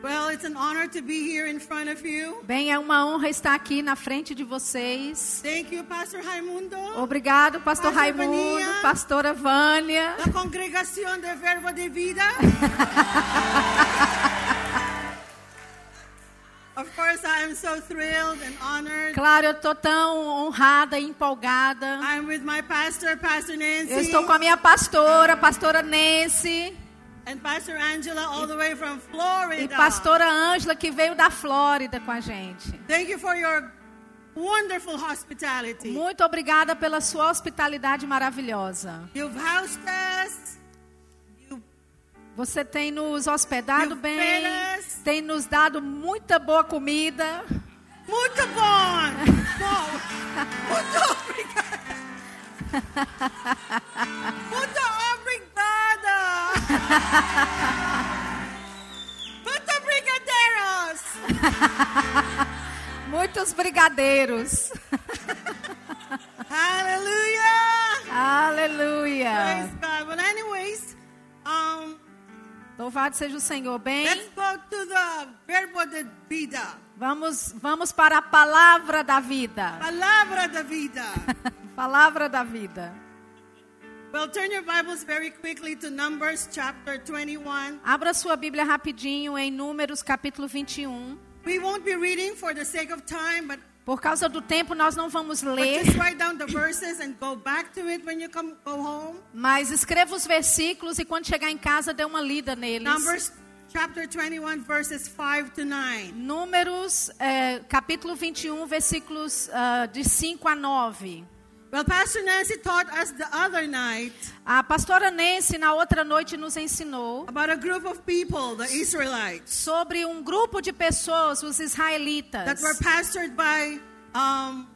Well, it's an honor to be here in front of you. Bem, é uma honra estar aqui na frente de vocês. Thank you, Pastor Raimundo. Obrigado, pastor Pastor Raimundo, Vania. pastora Vânia. La congregación de Verbo de Vida. of course, I am so thrilled and honored. Claro, eu tô tão honrada e empolgada. I'm with my pastor, Pastor Nancy, Eu estou com a minha pastora, pastora Nancy, and Pastor Angela, all the way from Florida. e pastora Ângela, que veio da Flórida com a gente. Thank you for your wonderful hospitality. Muito obrigada pela sua hospitalidade maravilhosa. You've housed us. Você tem nos hospedado You bem, tem nos dado muita boa comida. muito bom. bom. Muito obrigada. Muito brigadeiros. Muitos brigadeiros. Hallelujah. Aleluia. Praise God. Well, anyways, um, Louvado seja o Senhor. Bem, let's go to the verbo de vida. vamos, vamos para a palavra da vida. Palavra da vida. palavra da vida. Well, turn your Bibles very quickly to Numbers chapter 21. Abra sua Bíblia rapidinho em Números capítulo 21. We won't be reading for the sake of time, but Por causa do tempo nós não vamos ler, just write down the verses and go back to it when you come go home. mas escreva os versículos e quando chegar em casa dê uma lida neles. Numbers chapter 21 verses 5 to 9. Números eh, capítulo 21, versículos ah, de 5 a 9. Well, Pastor Nancy taught us the other night A pastora Nancy na outra noite nos ensinou about a group of people, the Israelites, sobre um grupo de pessoas, os israelitas, that were pastored by um,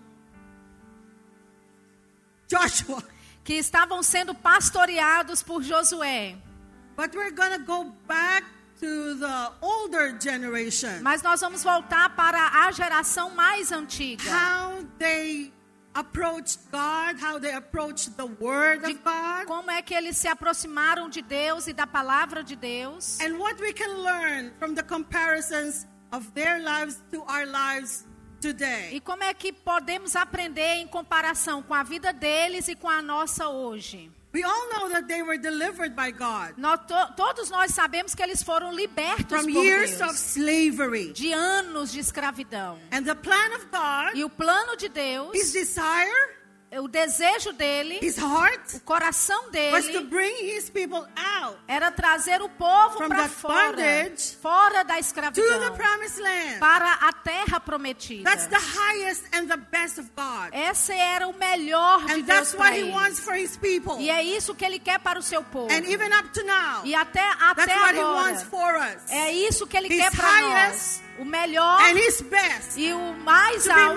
Joshua. que estavam sendo pastoreados por Josué. But we're going to go back to the older generation. Mas nós vamos voltar para a geração mais antiga. How they approached God, how they approached the Word of God. como é que eles se aproximaram de Deus e da palavra de Deus. And what we can learn from the comparisons of their lives to our lives today. E como é que podemos aprender em comparação com a vida deles e com a nossa hoje. We all know that they were delivered by God Nós to- todos nós sabemos que eles foram libertos from por years Deus of slavery. de anos de escravidão. And the plan of God, E o plano de Deus, his desire, o desejo dele, his heart, o coração was to dele bring his people out era trazer o povo para fora, bondage fora da to the escravidão, promised land. para a terra prometida. That's the highest and the best of God. Esse era o melhor de And Deus that's what he wants for his people. E é isso que ele quer para o seu povo. And even up to now, E até, até that's what he agora, wants for us. é isso que ele His quer para nós. O melhor e o mais alto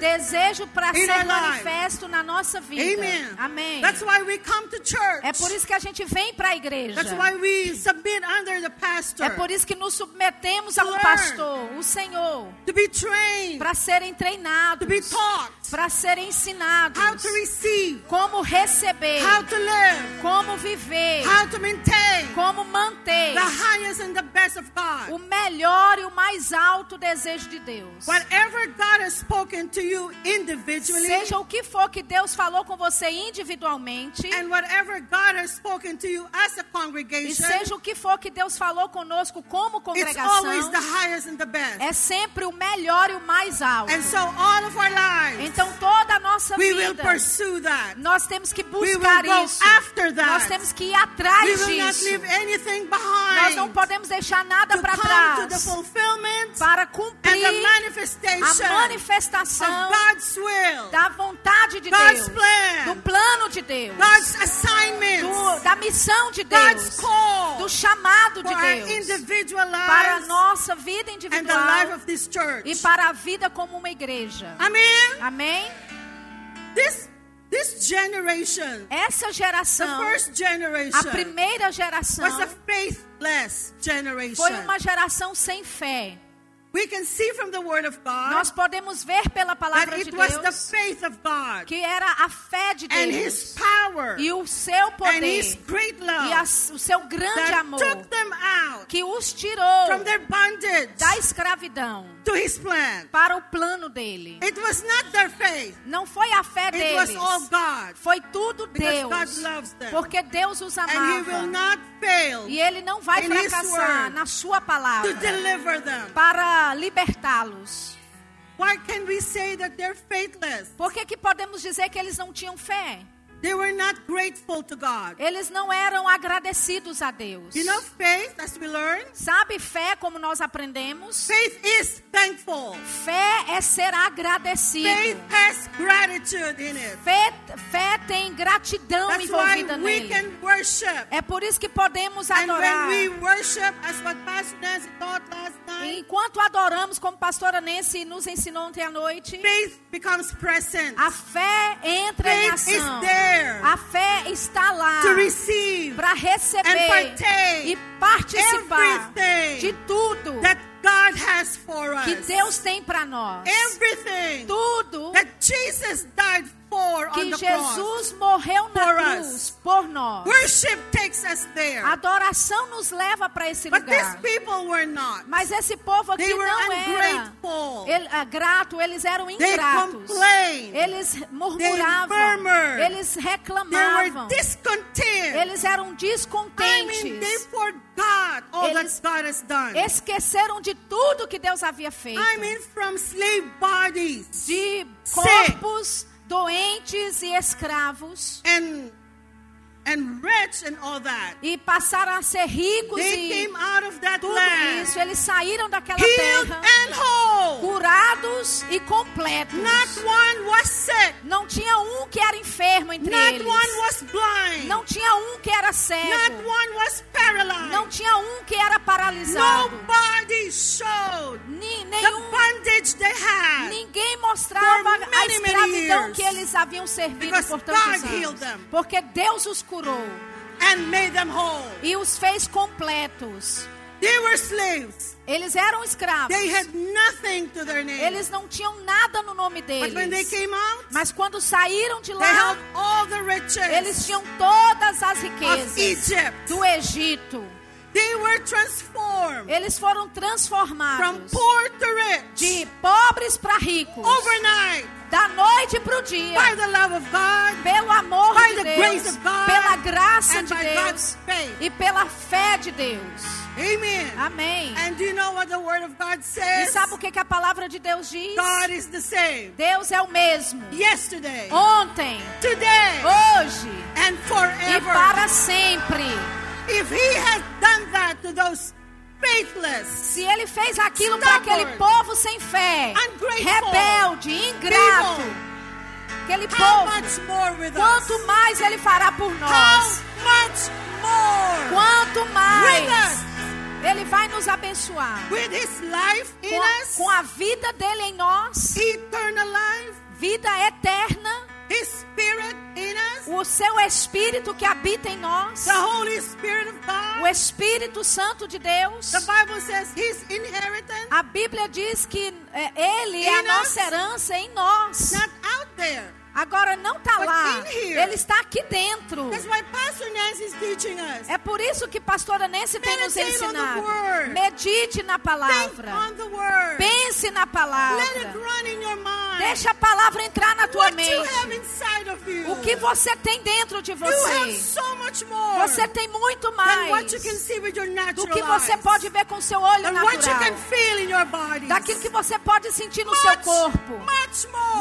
desejo para ser manifesto na nossa vida. Amen. Amém. That's why we come to church. É por isso que a gente vem para a igreja. That's why we submit under the pastor É por isso que nos submetemos a um pastor, o Senhor, to be trained, para serem to treinados, be taught para serem ensinados, how to receive, como receber, how to live, como viver, how to maintain como manter the highest and the best of God. o melhor e o mais alto desejo de Deus. Whatever God has spoken to you individually, Seja o que for que Deus falou com você individualmente, and whatever God has spoken to you as a e congregation, seja o que for que Deus falou conosco como it's congregação, always the highest and the best. é sempre o melhor e o mais alto. And so all of our lives, Então toda a nossa we vida, nós temos que buscar isso. Nós temos que ir atrás disso. Nós não podemos deixar nada para trás para cumprir a manifestação will, da vontade de Deus, plan, do plano de Deus, do- da missão de Deus, do chamado de Deus para a nossa vida individual e para a vida como uma igreja. Amen. Amém? This this generation, Essa the geração, first a generation, primeira geração, was a faithless generation. foi uma geração sem fé. Nós podemos ver pela palavra it de was the Deus faith of God que era a fé de and His Deus power e o seu poder e a- o seu grande amor took them out que os tirou from their bondage da escravidão to His plan. para o plano dele. It was not their faith, Não foi a fé it was deles, all God. foi tudo Deus, porque Deus os And He will amava not fail e Ele não vai fracassar na sua palavra deliver them. Para libertá-los. Why can we say that they're faithless? Por que, que podemos dizer que eles não tinham fé? They were not grateful to God. Eles não eram agradecidos a Deus. You know, faith, as we learn, Sabe fé, como nós aprendemos? faith is thankful. Fé é ser agradecido. Faith has gratitude in it. Fé, fé tem gratidão That's why envolvida we nele. can worship. É por isso que podemos And adorar. when we worship, as what Pastor Nancy taught last night, Enquanto adoramos, como pastora Nancy nos ensinou ontem à noite, faith becomes present. a fé entra em Faith is ação. there A fé está lá para and receber e participar everything de tudo that God has for que us. Deus tem para nós. Tudo que. Jesus morreu na cruz por nós. Worship takes us there. A adoração nos leva para esse lugar. Mas esse povo aqui não era ele- ah, grato, eles eram ingratos. Eles murmuravam, eles reclamavam, eles eram descontentes. Eles-. Esqueceram de tudo que Deus havia feito. I mean, from slave bodies De corpos doentes e escravos. and E passaram a ser ricos They e came out of that tudo land isso. Eles saíram daquela healed terra curados e completos. Not one was sick. Não tinha um que era enfermo entre Not eles. one was blind. Não tinha um que era Not cego. one was paralyzed. Não tinha um que era paralisado. Nobody showed Ni- the nenhum, bondage they had. ninguém mostrava a many, many escravidão que eles haviam servido por tantos God healed anos. them. Porque Deus os curou and made them whole. e os fez completos. They were slaves. Eles eram escravos. They had nothing to their name. Eles não tinham nada no nome but when they deles. came out, Mas quando saíram de they lá, held all the riches eles tinham todas as of riquezas Egypt. do Egito. They were transformed Eles foram from transformados poor to rich de pobres para ricos, overnight da noite para o dia, by the love of God pelo amor by de the Deus, grace of God, pela graça and de by Deus e pela fé de Deus. Amen. Amém. And do you know what the Word of God E says? sabe o que, que a palavra de Deus diz? God is the same Deus é o mesmo. yesterday, Ontem, today, hoje and e forever. para sempre. If He has done that to those faithless, Se ele fez aquilo para aquele povo sem fé, rebelde, ingrato, People. aquele how povo, much more with us? quanto mais ele fará por How nós, much more quanto mais ele vai nos abençoar. Com, com a vida dele em nós, life, vida eterna, us, o seu Espírito que habita em nós, the Holy Spirit of o God. Espírito Santo de Deus. A Bíblia diz que é, ele é a nossa us. herança em nós. Agora não está lá, ele está aqui dentro. É por isso que pastora Nancy tem nos ensinado. Medite na palavra. Pense na palavra. Deixa a palavra entrar na tua What mente. O que você tem dentro de você. so Você tem muito mais do que você pode ver com seu olho natural. Daquilo que você pode sentir no seu corpo.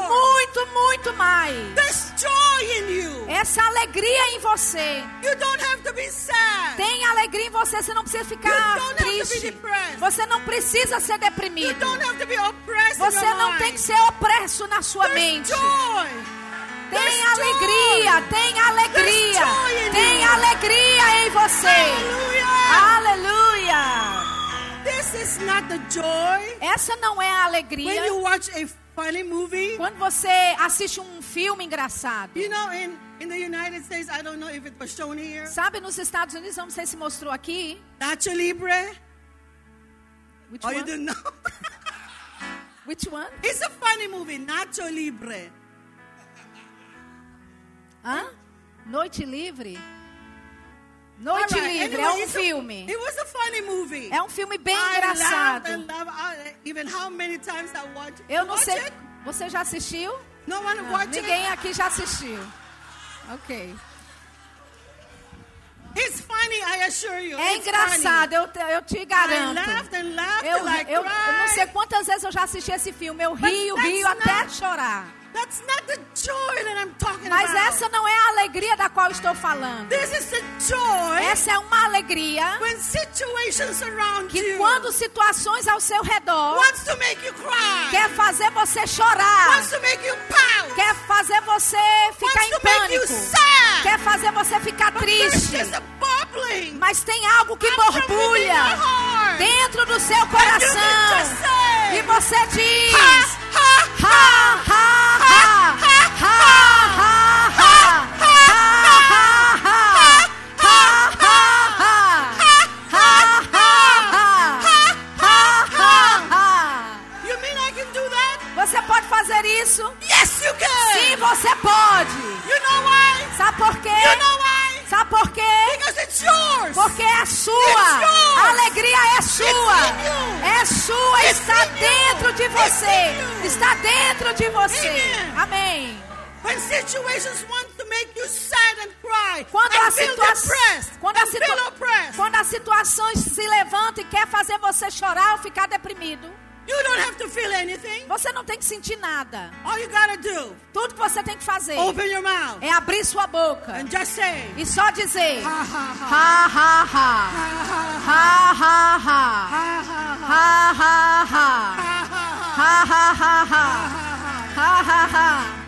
Muito, muito mais. There's joy in you. Essa alegria em você. You don't have to be sad. Tem alegria em você, você não precisa You ficar triste. Você não precisa ser You deprimido. Você não tem que ser opresso na sua There's mente. joy. Tem There's alegria, joy. tem alegria, There's joy in tem you. alegria em você. Aleluia. This is not the joy Essa não é a alegria funny movie. quando você assiste um filme engraçado. You know, in, in the United States, I don't know if it was shown here. Sabe, nos Estados Unidos, não sei se mostrou aqui. Nacho Libre. Which Oh, you one? didn't know? Which one? It's a funny movie, Nacho Libre. Hã? Noite Livre? Noite Alright, Livre anyway, é um filme. a. É um filme bem I engraçado. and laughed. I-. Eu não sei. it? Você já assistiu? No one Não, watched ninguém it. aqui já assistiu. Ok. It's funny, I assure you. É It's engraçado, eu te, eu te funny. I garanto. laughed and laughed Eu, I eu, eu não sei quantas vezes eu já assisti esse filme. Eu But rio, rio até not- chorar. Mas essa não é a alegria da qual estou falando. essa é uma alegria que quando situações ao seu redor quer fazer você chorar, quer fazer você ficar em pânico, quer fazer você ficar triste. Mas tem algo que borbulha dentro do seu coração. e você diz: ha, ha, ha. Quando a, situa quando, a situa quando as situações se levantam e quer fazer você chorar ou ficar deprimido, you don't have to feel anything. você não tem que sentir nada. All you gotta do, Tudo que você tem que fazer open your mouth. é abrir sua boca and just say, e só dizer: ha ha. Ha, ha ha. Ha, ha ha ha. Ha ha, ha, ha ha ha,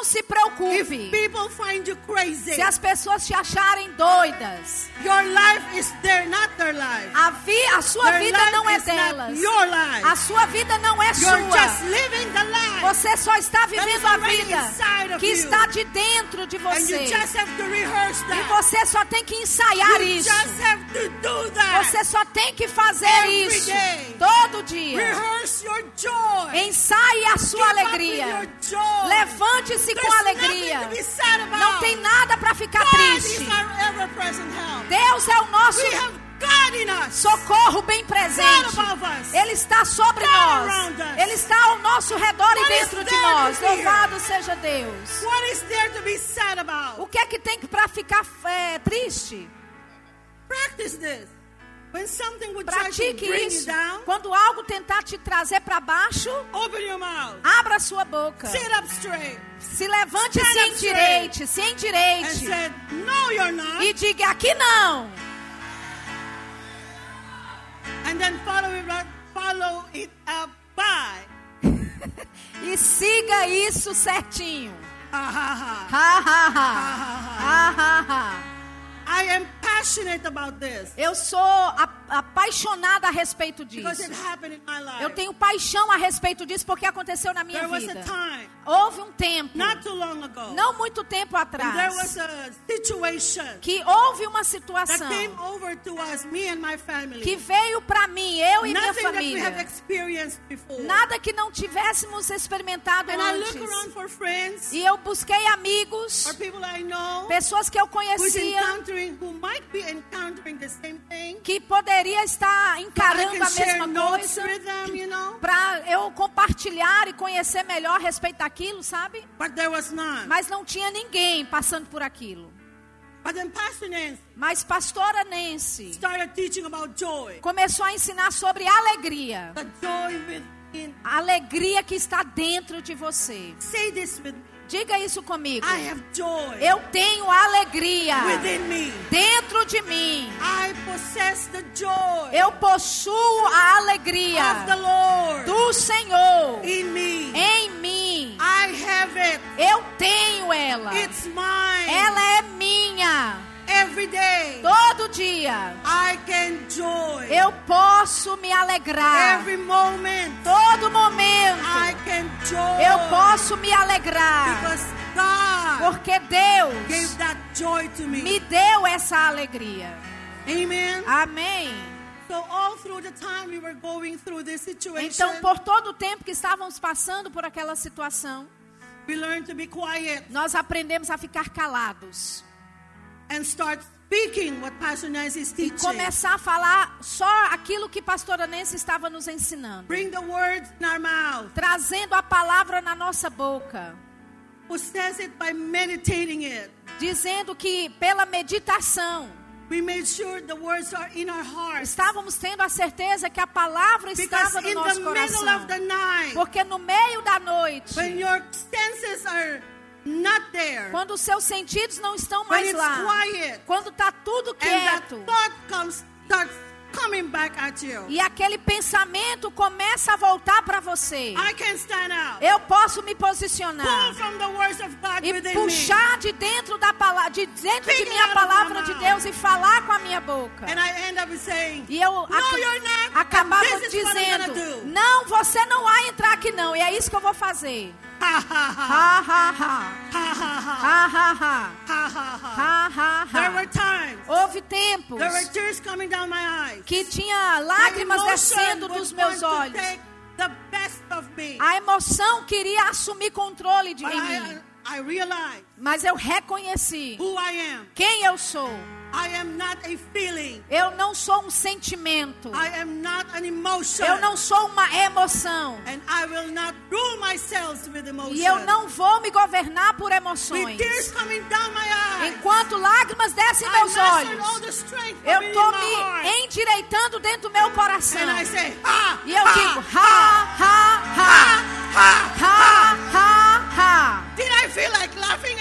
Não se preocupe. people find you crazy, Se as pessoas te acharem doidas, your life is there, not their life. a, vi, a sua Their vida life não é delas. your life. A sua vida não é You're just sua. living the life. Você só está vivendo a vida que está de dentro de And you você. just have to rehearse E that. você só tem que ensaiar you isso. just have to do that. Você só tem que fazer Every isso day. todo dia. Rehearse your joy. Ensaie a sua with alegria. Levante-se Alegrem-se com alegria. Não tem nada para ficar triste. Deus é o nosso socorro bem presente. Ele está sobre nós. Ele está ao nosso redor e dentro de nós. Louvado seja Deus. O que é que tem para ficar é, triste? Practice this. Pratique isso. down, Quando algo tentar te trazer para baixo, mouth. abra sua boca. Sit up straight. Se levante e se endireite, se endireite. said, no. E diga aqui não. And then follow it, follow it up by. E siga isso certinho. Ha, ha. I am passionate about this. Eu sou a- apaixonada a respeito disso. Eu tenho paixão a respeito disso porque aconteceu na minha vida. Houve um tempo, não muito tempo atrás, que houve uma situação que veio para mim, eu e minha família. Nada que não tivéssemos experimentado antes. E eu busquei amigos, pessoas que eu conhecia que poderiam poderia estar encarando a mesma coisa. them, you know. Para eu compartilhar e conhecer melhor a respeito daquilo, sabe? Mas não tinha ninguém passando por aquilo. Mas pastora Nancy começou a ensinar sobre alegria. A alegria que está dentro de você. Say this with me. Diga isso comigo. Eu tenho alegria dentro de mim. Eu possuo a alegria do Senhor em mim. Eu tenho ela. Ela é minha. Every day Todo dia I can joy. eu posso me alegrar. Every moment Todo eu posso me alegrar. Porque Deus me deu essa alegria. Amen. Amém. Então, por todo o tempo que estávamos passando por aquela situação, nós aprendemos a ficar calados. And start speaking what Pastor Nancy is e começar a falar só aquilo que pastora Nancy estava nos ensinando, Bring the words in our mouth. trazendo a palavra na nossa boca, Possess it by meditating it. dizendo que pela meditação We made sure the words are in our hearts. estávamos tendo a certeza que a palavra Because estava no in nosso coração. of the night, Porque no meio da noite, when your senses are quando os seus sentidos não estão mais lá, quando está tudo quieto, e aquele pensamento começa a voltar para você. Eu posso me posicionar. E puxar de dentro da palavra, de dentro de minha palavra de Deus e falar com a minha boca. e eu ac acabava dizendo: Não, você não vai entrar aqui não. E é isso que eu vou fazer. Houve tempos que tinha lágrimas descendo dos meus olhos. A emoção queria assumir controle de mim. Mas eu reconheci quem eu sou. Eu não sou um sentimento. Eu não sou uma emoção. E eu não vou me governar por emoções. Enquanto lágrimas descem I meus olhos, eu estou me endireitando dentro do meu coração. Say, ha, e eu ha, digo: ha, ha, ha, ha, ha, ha, ha. ha. Did I feel like laughing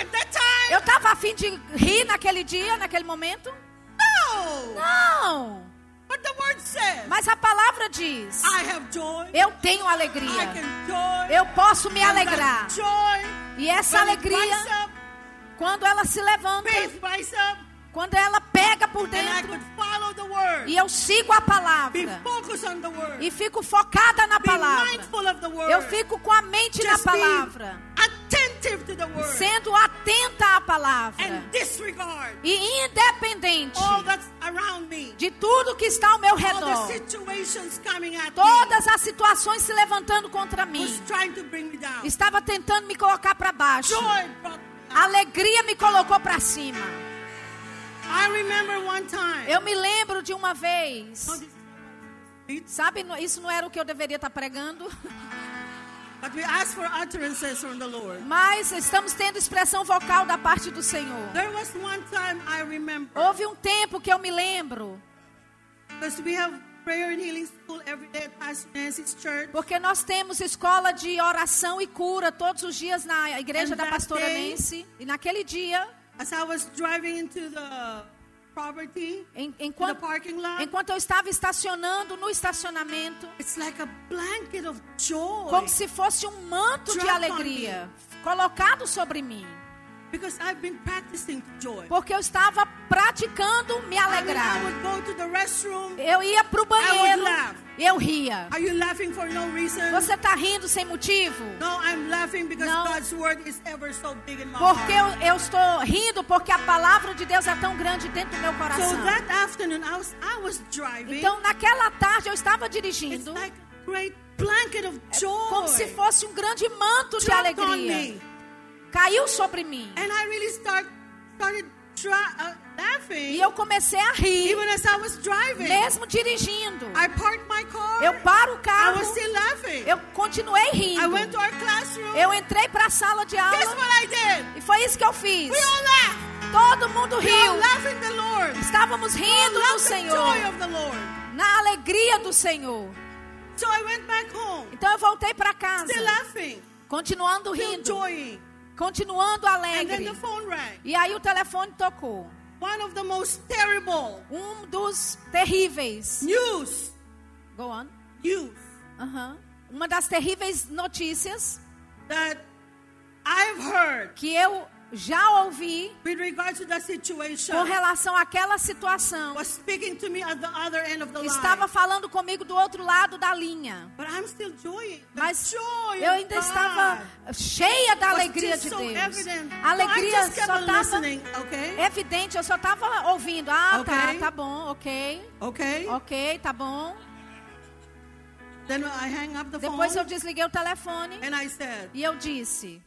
eu estava afim de rir naquele dia, naquele momento? No. Não. But the word says, Mas a palavra diz: I have joy. eu tenho I alegria. can joy. Eu posso me alegrar. joy, E essa alegria, up, quando ela se levanta, up, quando ela pega por dentro. E eu sigo a palavra. E fico focada na palavra. Eu fico com a mente na palavra. Sendo atenta à palavra. E independente de tudo que está ao meu redor. Todas as situações se levantando contra mim. Estava tentando me colocar para baixo. Alegria me colocou para cima. Eu me lembro de uma vez. Sabe, isso não era o que eu deveria estar pregando. But we ask for utterances from the Lord. Mas estamos tendo expressão vocal da parte do Senhor. There was one time I remember. Houve um tempo que eu me lembro. Because we have prayer and healing school every day at Pastor Nancy's church. Porque nós temos escola de oração e cura todos os dias na igreja da pastora Nancy. E naquele dia, As I was driving into the property, em- to the enquanto, parking lot, enquanto eu estava estacionando no estacionamento, it's like a blanket of joy. como se fosse um manto de alegria colocado sobre mim. Because I've been practicing joy. Porque eu estava praticando me I, mean, I alegrar. would go to the restroom. Eu ia pro banheiro, laugh. eu ria. Are you laughing for no reason? Você tá rindo sem motivo? No, I'm laughing because Não. God's word is ever so big in my Porque heart. eu, eu estou rindo porque a palavra de Deus é tão grande dentro do meu So coração. that afternoon, I was I was driving. Então, naquela tarde eu estava it's dirigindo like a great blanket of joy. como se fosse um grande manto de dropped alegria caiu sobre mim. And I really start, started try, uh, e eu comecei a rir. Driving, mesmo dirigindo. Car, eu paro o carro. Eu continuei rindo. Eu entrei para a sala de aula. E foi isso que eu fiz. Todo mundo riu. Estávamos rindo do Senhor. Na alegria do Senhor. So então eu voltei para casa. Continuando rindo continuando alegre. E aí o telefone tocou. One of the most terrible Um dos terríveis. news, Go on. news Aham. Uma das terríveis notícias that I've heard que eu já ouvi com relação àquela situação. was speaking to me at the other end of the Estava line. falando comigo do outro lado da linha. But I'm still joy. The Mas eu ainda estava cheia da alegria de Deus. A alegria só estava evidente, eu só estava ouvindo. Ah, tá, Ok. tá bom, ok. Okay? Ok, tá bom. Then I hang up the Depois eu desliguei o telefone and I said, e eu disse: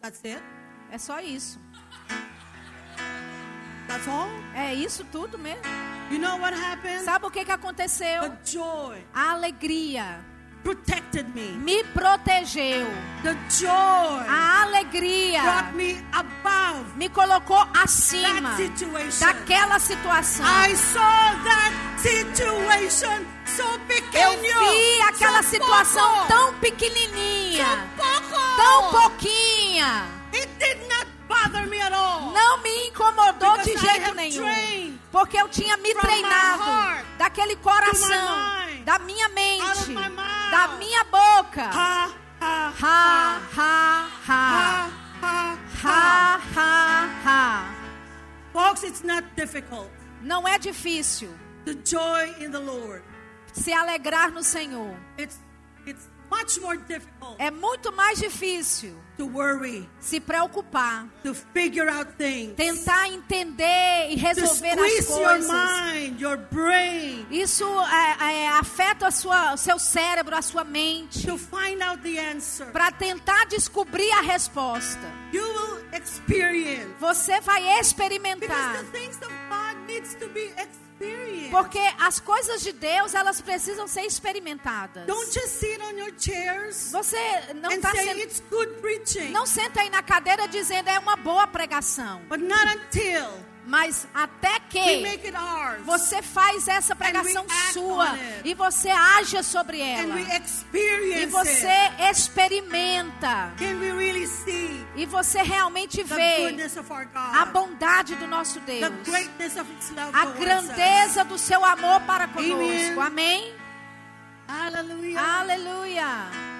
That's it? É só isso. That's all? É isso tudo mesmo. You know what happened? Sabe o que, que aconteceu? The joy A alegria protected me. me protegeu. The joy A alegria brought me above me colocou acima that situation. daquela situação. I saw that situation so Eu vi aquela so situação poco, tão pequenininha, so tão pouquinha. It did not bother me at all. Não me incomodou de jeito nenhum. Porque eu tinha me treinado daquele coração, da minha mente, da minha boca. Ha, ha, Ha, ha, ha. ha, ha, ha. Folks, it's not difficult. Não é difícil The joy in the Lord. se alegrar no Senhor. It's much more difficult É muito mais difícil to worry, se preocupar, to figure out things, tentar entender e to resolver as squeeze your coisas. mind, your brain, Isso é, é, afeta o seu cérebro, a sua mente, to find out the answer. para tentar descobrir a resposta. You will experience Você vai because experimentar. the things of God needs to be experienced. Porque as coisas de Deus, elas precisam ser experimentadas. Don't just sit on your chairs Você não está sendo Não senta aí na cadeira dizendo é uma boa pregação. but not until Mas até que você faz essa pregação sua e você age sobre ela. E você experimenta. Really E você realmente vê a bondade do nosso Deus. A grandeza do seu amor para conosco. Amém? Hallelujah. Aleluia.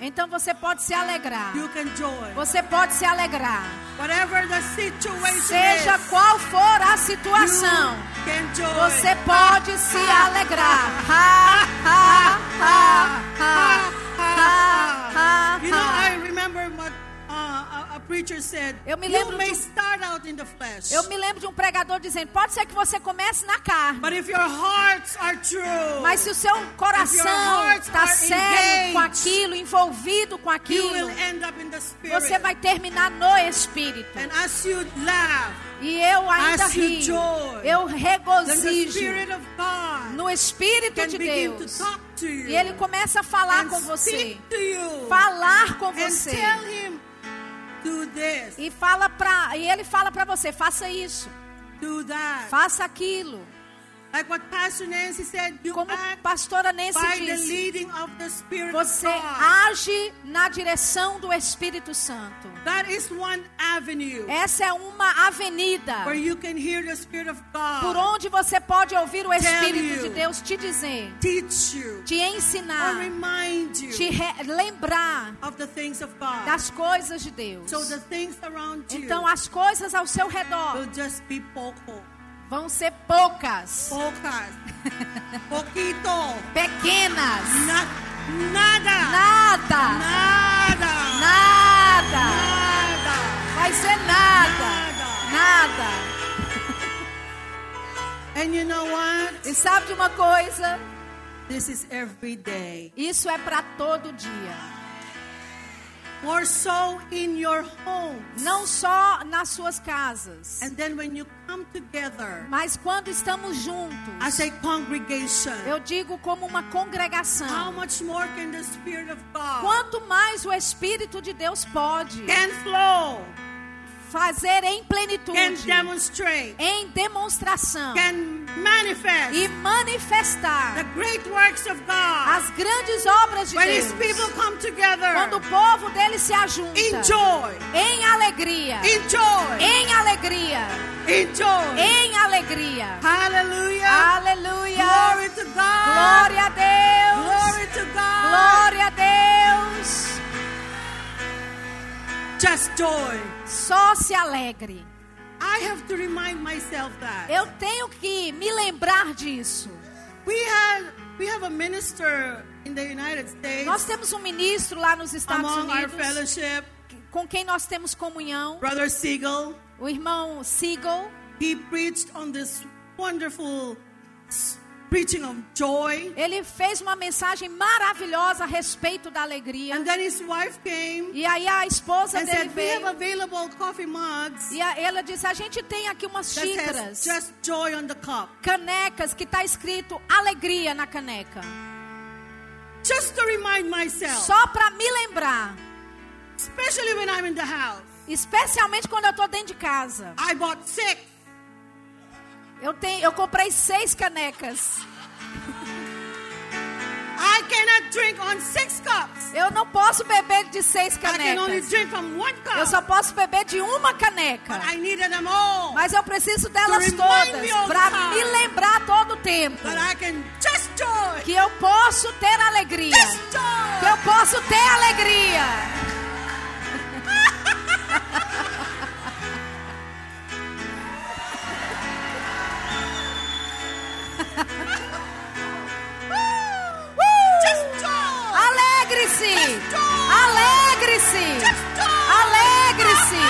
Então você pode se alegrar. You can joy. Você pode se alegrar. Seja qual for a situação. Você pode se alegrar. Ha, ha, ha, ha, ha, ha, ha. Said. Eu me um- start out in the flesh, Eu me lembro de um pregador dizendo: pode ser que você comece na carne, but if your hearts are true, mas se o seu coração está sério com aquilo, envolvido com aquilo, você vai terminar no espírito. And as you laugh, E eu ainda rio, joy, eu regozijo spirit of God no Espírito de to Deus. talk to you E ele começa a falar com você, falar com você. Do this, E fala para e ele fala para você, faça isso, do that. faça aquilo. Como a pastora Nancy disse, você age na direção do Espírito Santo. That is one avenue Essa é uma avenida where you can hear the Spirit of God por onde você pode ouvir o Espírito de Deus te dizer, te ensinar, te lembrar das coisas de Deus. Então as coisas ao seu redor vão ser poucas, pocas, poquito, pequenas, na, nada, nada, nada, nada, nada, vai ser nada, nada. And you know what? E sabe de uma coisa? This is every day. Isso é para todo dia. More so in your home. Não só nas suas casas, And then when you come together mas quando estamos juntos. as a congregation, Eu digo como uma how congregação. much more can the Spirit of God Quanto mais o Espírito de Deus pode can flow, fazer em can plenitude, demonstrate, em demonstração can manifest e manifestar the great works of God. as grandes obras de When Deus. Together Quando o povo dele se ajunta in joy, em alegria, em alegria, em alegria. Aleluia. God. Glória a Deus. Glória a Deus. Just joy. Só se alegre. I have to remind myself that. Eu tenho que me lembrar disso. We had we have a minister in the United States Nós temos um ministro lá nos Estados among our Unidos fellowship, com quem nós temos comunhão, Brother Siegel. o irmão Siegel. He preached on this wonderful preaching of joy. Ele fez uma mensagem maravilhosa a respeito da alegria. And then his wife came E aí a esposa and dele said, We have veio available coffee mugs e a- ela disse: A gente tem aqui umas xícaras, says just joy on the cup. canecas que está escrito alegria na caneca. Just to remind myself, Só para me lembrar, especially when I'm in the house. especialmente quando eu estou dentro de casa. I bought six. Eu tenho, eu comprei seis canecas. I cannot drink on six cups. Eu não posso beber de seis I can only canecas. drink from one Eu cup. só posso beber de uma caneca. But I needed them all. Mas eu preciso delas todas para me lembrar todo o tempo That I can just joy. que eu posso ter alegria. Just Que joy. eu posso ter alegria. Alegre-se! Alegre-se!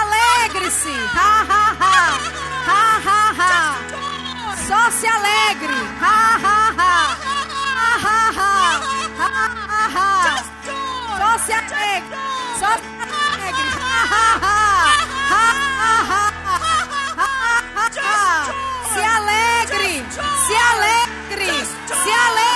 Alegre-se! Só se alegre! Só se alegre! Só se alegre! Se alegre! Se alegre! Se alegre!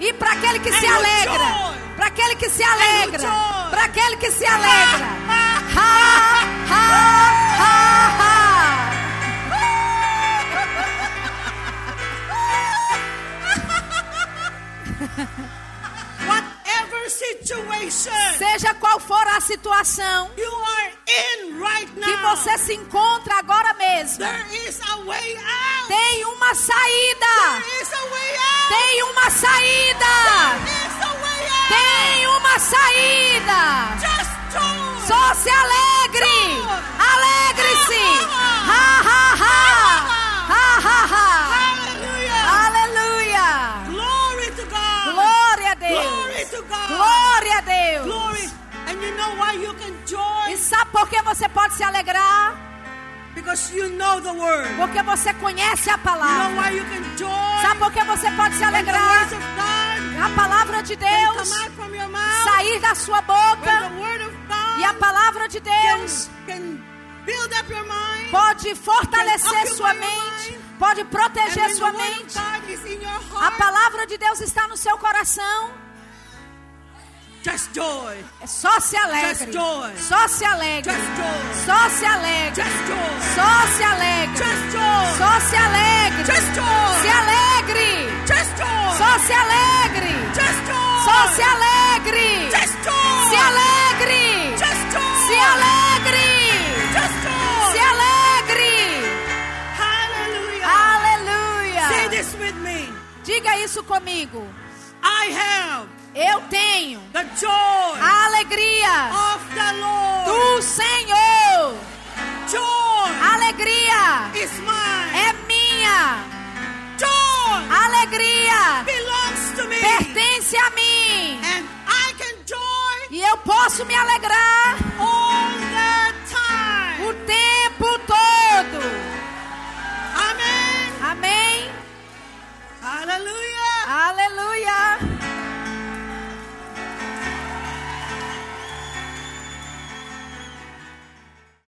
E para aquele que se alegra, para aquele que se alegra, para aquele que se alegra. Ha, Ha, ha, ha, ha. Whatever situation Seja qual for a situação you are in right que você se encontra agora mesmo, there is a way out. tem uma saída. There is a way out. Tem uma saída. There is a way out. Tem uma saída. Só se alegre. Alegre-se. Ha, ha, ha. Ha, ha, ha. Aleluia. Glória a Deus. Glória a Deus. E sabe por que você pode se alegrar? Because you know the word. Porque você conhece a You know palavra. why you can joy? Sabe por que você pode se alegrar? A palavra de Deus mouth. sair da sua boca e a palavra de Deus can, can mind. pode fortalecer sua mente, mind. pode proteger sua mente. A palavra de Deus está no seu coração. Just joy. É só se alegre. Just joy. Só se alegre. Just joy. Só se alegre. Just joy. Só se alegre. Just joy. Só se alegre. Just joy. Se alegre. Just joy. Só se alegre. Just joy. Só se alegre. Just joy. Se alegre. Just joy. Se alegre. Just joy. Se alegre. Hallelujah. Aleluia. Say this with me. Diga isso comigo. I have eu tenho a alegria do Senhor. A alegria é minha. A alegria pertence a mim. e eu posso me alegrar o tempo todo. Amém. Amém. Aleluia. Aleluia.